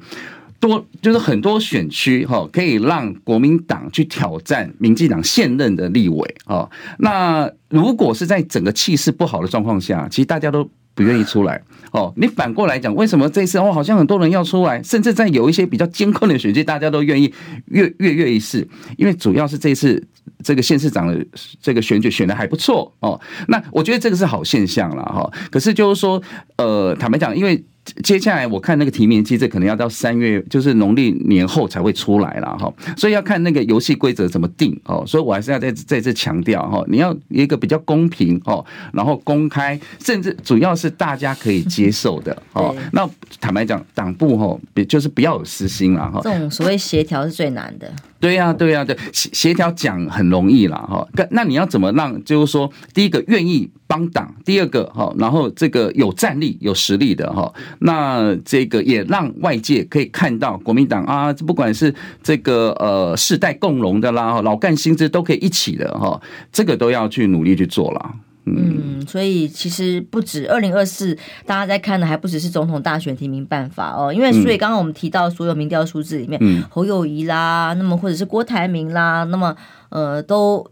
多，就是很多选区哈，可以让国民党去挑战民进党现任的立委啊。那如果是在整个气势不好的状况下，其实大家都。不愿意出来哦，你反过来讲，为什么这次哦，好像很多人要出来，甚至在有一些比较艰困的选区，大家都愿意跃跃跃一试，因为主要是这次这个县市长的这个选举选的还不错哦。那我觉得这个是好现象了哈。可是就是说，呃，坦白讲，因为接下来我看那个提名机制可能要到三月，就是农历年后才会出来了哈，所以要看那个游戏规则怎么定哦，所以我还是要再再次强调哈，你要一个比较公平哦，然后公开，甚至主要是大家可以接受的 哦。那坦白讲，党部哈，别就是不要有私心了哈。这种所谓协调是最难的。对呀，对呀，对协协调讲很容易了哈，那你要怎么让？就是说，第一个愿意帮党，第二个哈，然后这个有战力、有实力的哈，那这个也让外界可以看到国民党啊，不管是这个呃世代共荣的啦，老干新枝都可以一起的哈，这个都要去努力去做了。嗯，所以其实不止二零二四，大家在看的还不只是总统大选提名办法哦，因为所以刚刚我们提到所有民调数字里面，嗯、侯友谊啦，那么或者是郭台铭啦，那么呃都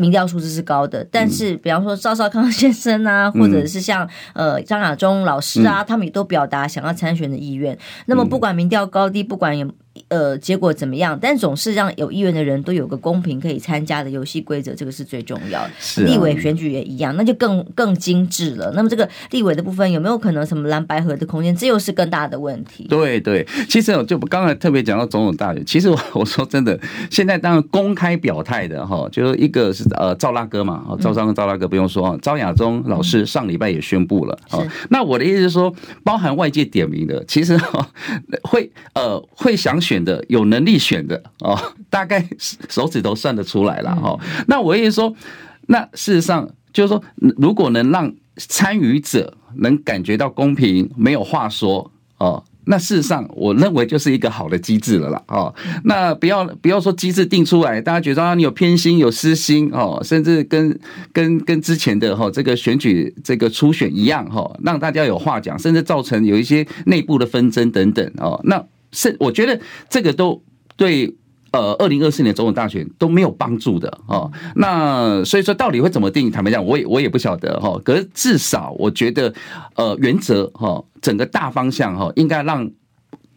民调数字是高的，但是比方说赵少康先生啊，或者是像呃张亚中老师啊，他们也都表达想要参选的意愿。那么不管民调高低，不管有。呃，结果怎么样？但总是让有意愿的人都有个公平可以参加的游戏规则，这个是最重要的。是啊、立委选举也一样，那就更更精致了。那么这个立委的部分有没有可能什么蓝白合的空间？这又是更大的问题。对对，其实我就刚才特别讲到总统大选，其实我 我说真的，现在当然公开表态的哈，就是一个是呃赵大哥嘛，赵尚赵大哥不用说，赵亚中老师上礼拜也宣布了。哦，那我的意思是说，包含外界点名的，其实会呃会想。选的有能力选的哦，大概手指头算得出来了哈。那我意思说，那事实上就是说，如果能让参与者能感觉到公平，没有话说哦，那事实上我认为就是一个好的机制了啦。哦。那不要不要说机制定出来，大家觉得啊你有偏心有私心哦，甚至跟跟跟之前的哈这个选举这个初选一样哈，让大家有话讲，甚至造成有一些内部的纷争等等哦，那。是，我觉得这个都对，呃，二零二四年总统大选都没有帮助的哦。那所以说，到底会怎么定？坦白讲，我也我也不晓得哈。可是至少我觉得，呃，原则哈，整个大方向哈，应该让。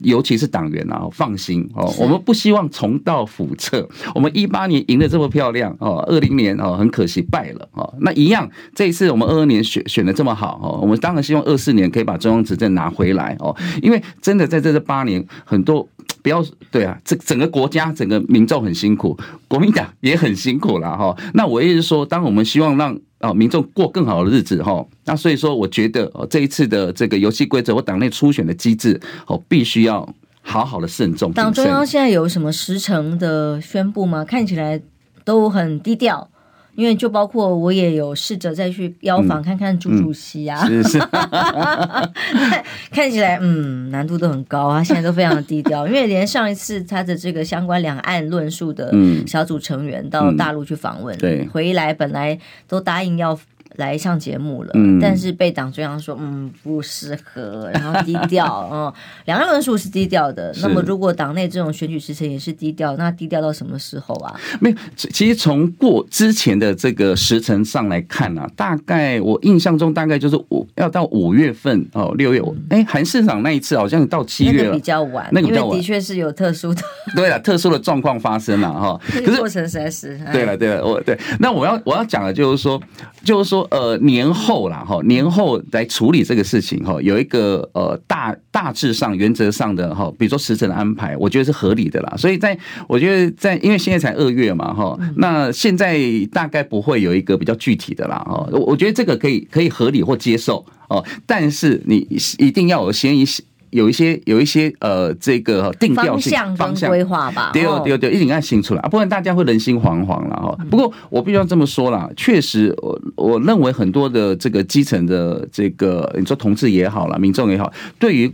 尤其是党员啊，放心哦，我们不希望重蹈覆辙。我们一八年赢得这么漂亮哦，二零年哦很可惜败了哦。那一样，这一次我们二二年选选的这么好哦，我们当然希望二四年可以把中央执政拿回来哦。因为真的在这这八年，很多不要对啊，这整个国家整个民众很辛苦，国民党也很辛苦了哈。那我意思是说，当我们希望让。啊，民众过更好的日子哈，那所以说，我觉得，这一次的这个游戏规则，我党内初选的机制哦，必须要好好的慎重。党中央现在有什么时程的宣布吗？看起来都很低调。因为就包括我也有试着再去邀访看看朱主席啊，嗯嗯、是是，看起来嗯难度都很高啊，现在都非常的低调，因为连上一次他的这个相关两岸论述的小组成员到大陆去访问，对、嗯，回来本来都答应要。来上节目了，嗯、但是被党中央说嗯不适合，然后低调哦。两岸论述是低调的，那么如果党内这种选举时程也是低调，那低调到什么时候啊？没有，其实从过之前的这个时程上来看啊，大概我印象中大概就是五要到五月份哦，六月。哎、嗯，韩市长那一次好像到七月了，那个比较晚，那个比较晚，的确是有特殊的，对了，特殊的状况发生了哈。可是过程实在是对了，对了，我对。那我要我要讲的就是说，就是说。呃，年后啦，哈，年后来处理这个事情，哈，有一个呃大大致上原则上的哈，比如说时程的安排，我觉得是合理的啦。所以在我觉得在，因为现在才二月嘛，哈，那现在大概不会有一个比较具体的啦，哈，我我觉得这个可以可以合理或接受哦，但是你一定要有先一些。有一些有一些呃，这个定调性方向规划吧，对对对，一定要清楚了啊，不然大家会人心惶惶了哈。不过我必须要这么说啦，确实，我我认为很多的这个基层的这个，你说同志也好了，民众也好，对于。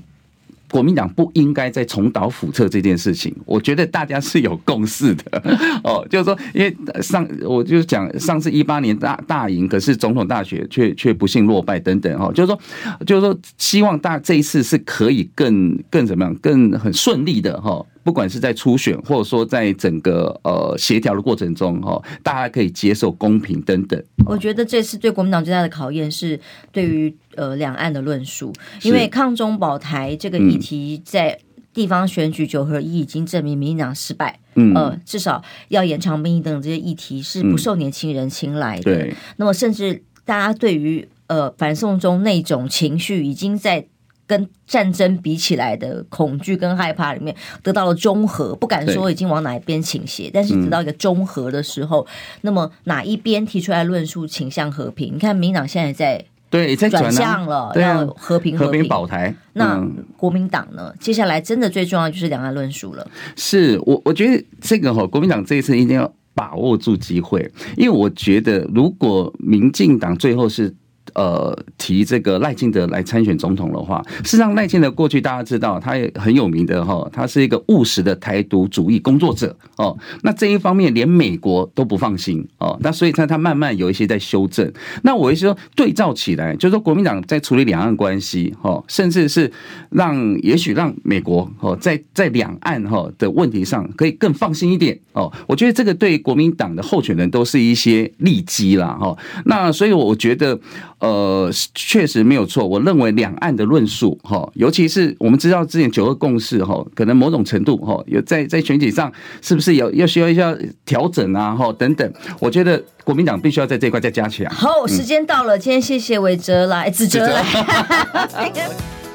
国民党不应该再重蹈覆辙这件事情，我觉得大家是有共识的 哦。就是说，因为上我就讲上次一八年大大赢，可是总统大选却却不幸落败等等哦。就是说，就是说，希望大这一次是可以更更怎么样，更很顺利的哈。不管是在初选，或者说在整个呃协调的过程中哈，大家可以接受公平等等。我觉得这次对国民党最大的考验是对于呃两岸的论述，因为抗中保台这个议题在地方选举九合一已经证明民进党失败。嗯，呃，至少要延长兵役等这些议题是不受年轻人青睐的。对，那么甚至大家对于呃反送中那种情绪已经在。跟战争比起来的恐惧跟害怕里面得到了中和，不敢说已经往哪一边倾斜，但是得到一个中和的时候，那么哪一边提出来论述倾向和平？你看民党现在在。对，在转向了，要和平和平保台。那国民党呢？接下来真的最重要就是两岸论述了。是我，我觉得这个哈，国民党这一次一定要把握住机会，因为我觉得如果民进党最后是。呃，提这个赖清德来参选总统的话，事实上赖清德过去大家知道，他也很有名的哈，他是一个务实的台独主义工作者哦。那这一方面连美国都不放心哦。那所以他他慢慢有一些在修正。那我意思说，对照起来，就是说国民党在处理两岸关系哈，甚至是让也许让美国哦，在在两岸哈的问题上可以更放心一点哦。我觉得这个对国民党的候选人都是一些利基啦哈。那所以我觉得。呃，确实没有错。我认为两岸的论述，哈，尤其是我们知道之前九二共识，哈，可能某种程度，哈，有在在选举上是不是有要需要一下调整啊，哈，等等。我觉得国民党必须要在这一块再加强。好，时间到了，今天谢谢伟哲来，子哲来。